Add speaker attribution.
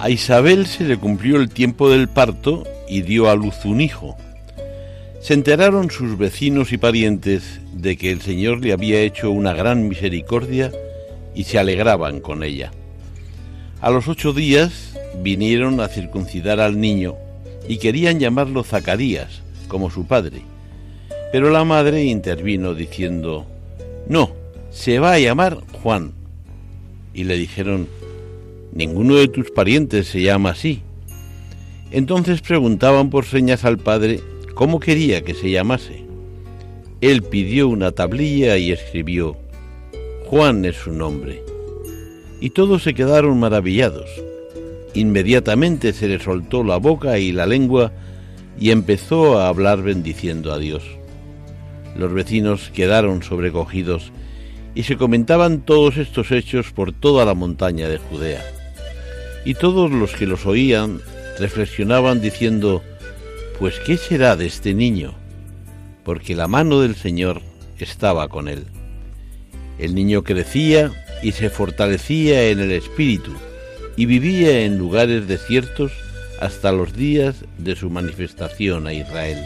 Speaker 1: A Isabel se le cumplió el tiempo del parto y dio a luz un hijo. Se enteraron sus vecinos y parientes de que el Señor le había hecho una gran misericordia y se alegraban con ella. A los ocho días vinieron a circuncidar al niño y querían llamarlo Zacarías, como su padre. Pero la madre intervino diciendo, no, se va a llamar Juan. Y le dijeron, ninguno de tus parientes se llama así. Entonces preguntaban por señas al padre cómo quería que se llamase. Él pidió una tablilla y escribió, Juan es su nombre. Y todos se quedaron maravillados. Inmediatamente se le soltó la boca y la lengua y empezó a hablar bendiciendo a Dios. Los vecinos quedaron sobrecogidos y se comentaban todos estos hechos por toda la montaña de Judea. Y todos los que los oían reflexionaban diciendo, pues ¿qué será de este niño? Porque la mano del Señor estaba con él. El niño crecía y se fortalecía en el espíritu y vivía en lugares desiertos hasta los días de su manifestación a Israel.